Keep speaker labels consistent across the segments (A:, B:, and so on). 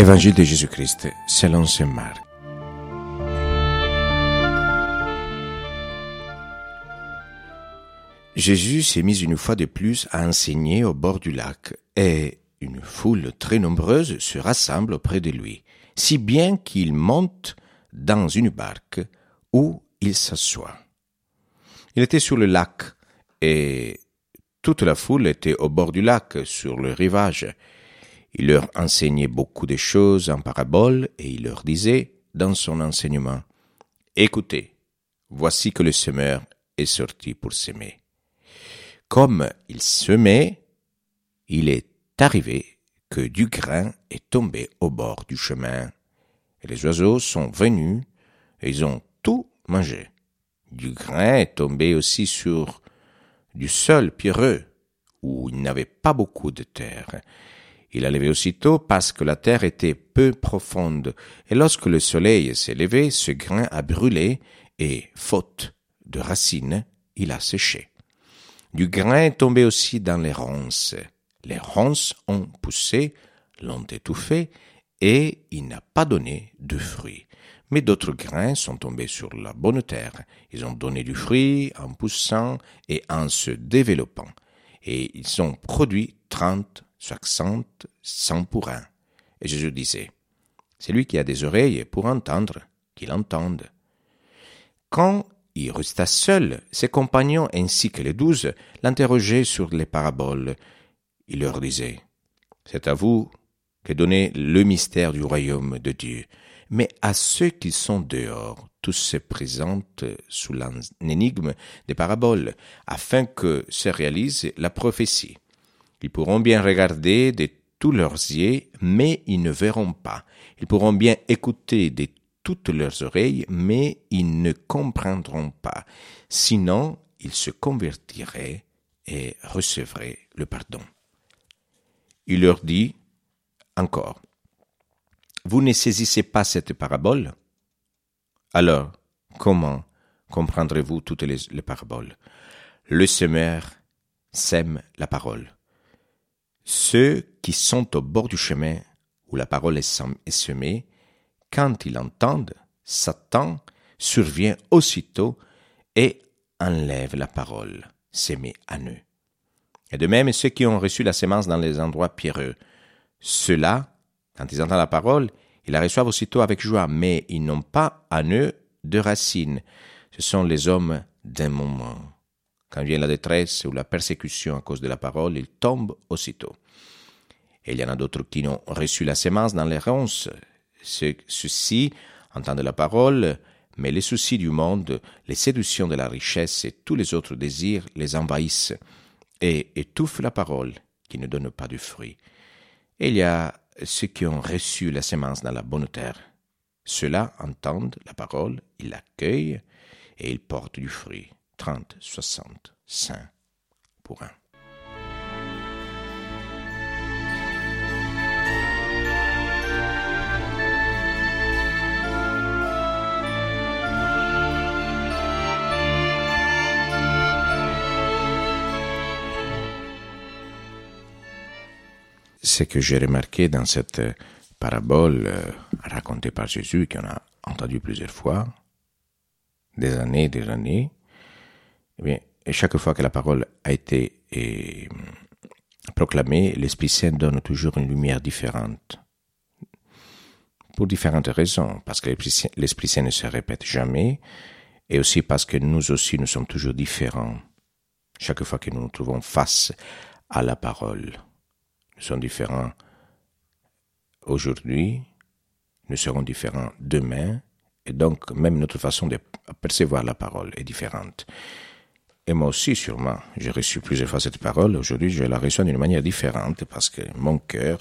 A: Évangile de Jésus-Christ selon saint Marc. Jésus s'est mis une fois de plus à enseigner au bord du lac, et une foule très nombreuse se rassemble auprès de lui, si bien qu'il monte dans une barque où il s'assoit. Il était sur le lac, et toute la foule était au bord du lac, sur le rivage. Il leur enseignait beaucoup de choses en paraboles, et il leur disait, dans son enseignement, Écoutez, voici que le semeur est sorti pour s'aimer. Comme il semait, il est arrivé que du grain est tombé au bord du chemin, et les oiseaux sont venus, et ils ont tout mangé. Du grain est tombé aussi sur du sol pierreux, où il n'avait pas beaucoup de terre. Il a levé aussitôt parce que la terre était peu profonde, et lorsque le soleil s'est levé, ce grain a brûlé, et, faute de racines, il a séché. Du grain est tombé aussi dans les ronces. Les ronces ont poussé, l'ont étouffé, et il n'a pas donné de fruits. Mais d'autres grains sont tombés sur la bonne terre. Ils ont donné du fruit en poussant et en se développant. Et ils ont produit trente, soixante, cent pour un. Et Jésus disait, Celui qui a des oreilles pour entendre, qu'il entende. Quand il resta seul. Ses compagnons ainsi que les douze l'interrogeaient sur les paraboles. Il leur disait, C'est à vous que donnez le mystère du royaume de Dieu. Mais à ceux qui sont dehors, tous se présentent sous l'énigme des paraboles, afin que se réalise la prophétie. Ils pourront bien regarder de tous leurs yeux, mais ils ne verront pas. Ils pourront bien écouter de toutes leurs oreilles, mais ils ne comprendront pas. Sinon, ils se convertiraient et recevraient le pardon. Il leur dit encore, Vous ne saisissez pas cette parabole? Alors, comment comprendrez-vous toutes les, paraboles? Le semeur sème la parole. Ceux qui sont au bord du chemin où la parole est semée quand ils entendent, Satan survient aussitôt et enlève la parole, s'aimer à eux. Et de même, ceux qui ont reçu la sémence dans les endroits pierreux, ceux-là, quand ils entendent la parole, ils la reçoivent aussitôt avec joie, mais ils n'ont pas à eux de racines. Ce sont les hommes d'un moment. Quand vient la détresse ou la persécution à cause de la parole, ils tombent aussitôt. Il y en a d'autres qui ont reçu la sémence dans les ronces, Ceux-ci entendent la parole, mais les soucis du monde, les séductions de la richesse et tous les autres désirs les envahissent et étouffent la parole qui ne donne pas de fruit. Il y a ceux qui ont reçu la sémence dans la bonne terre. Ceux-là entendent la parole, ils l'accueillent et ils portent du fruit, trente, soixante, cent pour un. ce que j'ai remarqué dans cette parabole euh, racontée par Jésus, qu'on a entendu plusieurs fois, des années, des années, eh chaque fois que la parole a été et, proclamée, l'Esprit Saint donne toujours une lumière différente. Pour différentes raisons, parce que l'Esprit Saint ne se répète jamais, et aussi parce que nous aussi, nous sommes toujours différents, chaque fois que nous nous trouvons face à la parole sont différents aujourd'hui, nous serons différents demain, et donc même notre façon de percevoir la parole est différente. Et moi aussi, sûrement, j'ai reçu plusieurs fois cette parole. Aujourd'hui, je la reçois d'une manière différente parce que mon cœur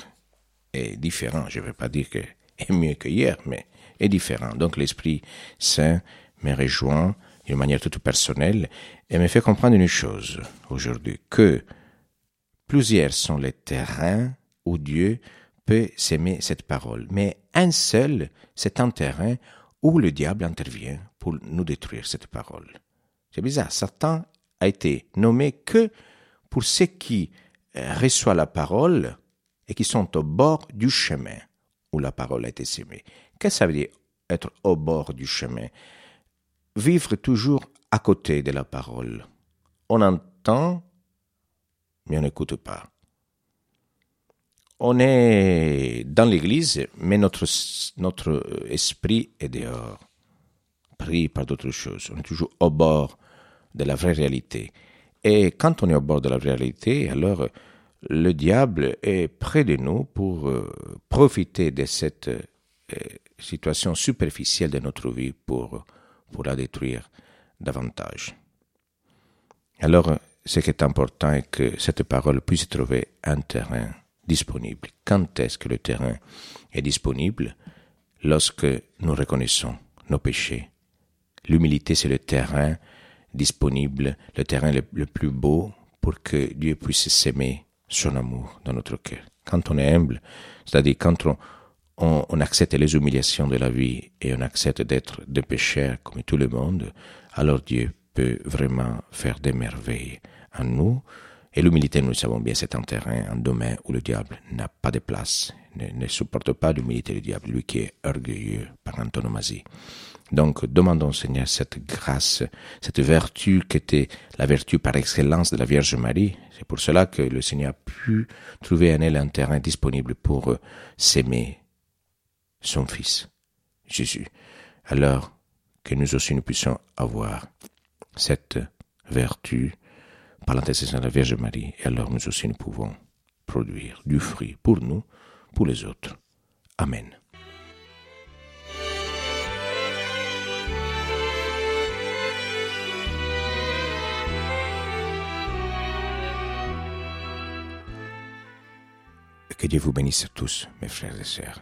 A: est différent. Je ne veux pas dire que est mieux que hier, mais est différent. Donc l'Esprit Saint me rejoint d'une manière toute personnelle et me fait comprendre une chose aujourd'hui, que Plusieurs sont les terrains où Dieu peut s'aimer cette parole, mais un seul, c'est un terrain où le diable intervient pour nous détruire cette parole. C'est bizarre, Satan a été nommé que pour ceux qui euh, reçoivent la parole et qui sont au bord du chemin, où la parole a été sémée. Qu'est-ce que ça veut dire être au bord du chemin? Vivre toujours à côté de la parole. On entend, mais on n'écoute pas. On est dans l'église, mais notre, notre esprit est dehors, pris par d'autres choses. On est toujours au bord de la vraie réalité. Et quand on est au bord de la vraie réalité, alors le diable est près de nous pour euh, profiter de cette euh, situation superficielle de notre vie pour, pour la détruire davantage. Alors, ce qui est important est que cette parole puisse trouver un terrain disponible. Quand est-ce que le terrain est disponible? Lorsque nous reconnaissons nos péchés. L'humilité, c'est le terrain disponible, le terrain le, plus beau pour que Dieu puisse s'aimer son amour dans notre cœur. Quand on est humble, c'est-à-dire quand on, accepte les humiliations de la vie et on accepte d'être des pécheurs comme tout le monde, alors Dieu peut vraiment faire des merveilles en nous et l'humilité, nous le savons bien, c'est un terrain, un domaine où le diable n'a pas de place, ne, supporte pas l'humilité du diable, lui qui est orgueilleux par antonomasie. Donc, demandons Seigneur cette grâce, cette vertu qui était la vertu par excellence de la Vierge Marie. C'est pour cela que le Seigneur a pu trouver en elle un terrain disponible pour euh, s'aimer son Fils, Jésus. Alors que nous aussi nous puissions avoir cette vertu par l'intercession de la Vierge Marie, et alors nous aussi nous pouvons produire du fruit pour nous, pour les autres. Amen. Que Dieu vous bénisse tous, mes frères et sœurs.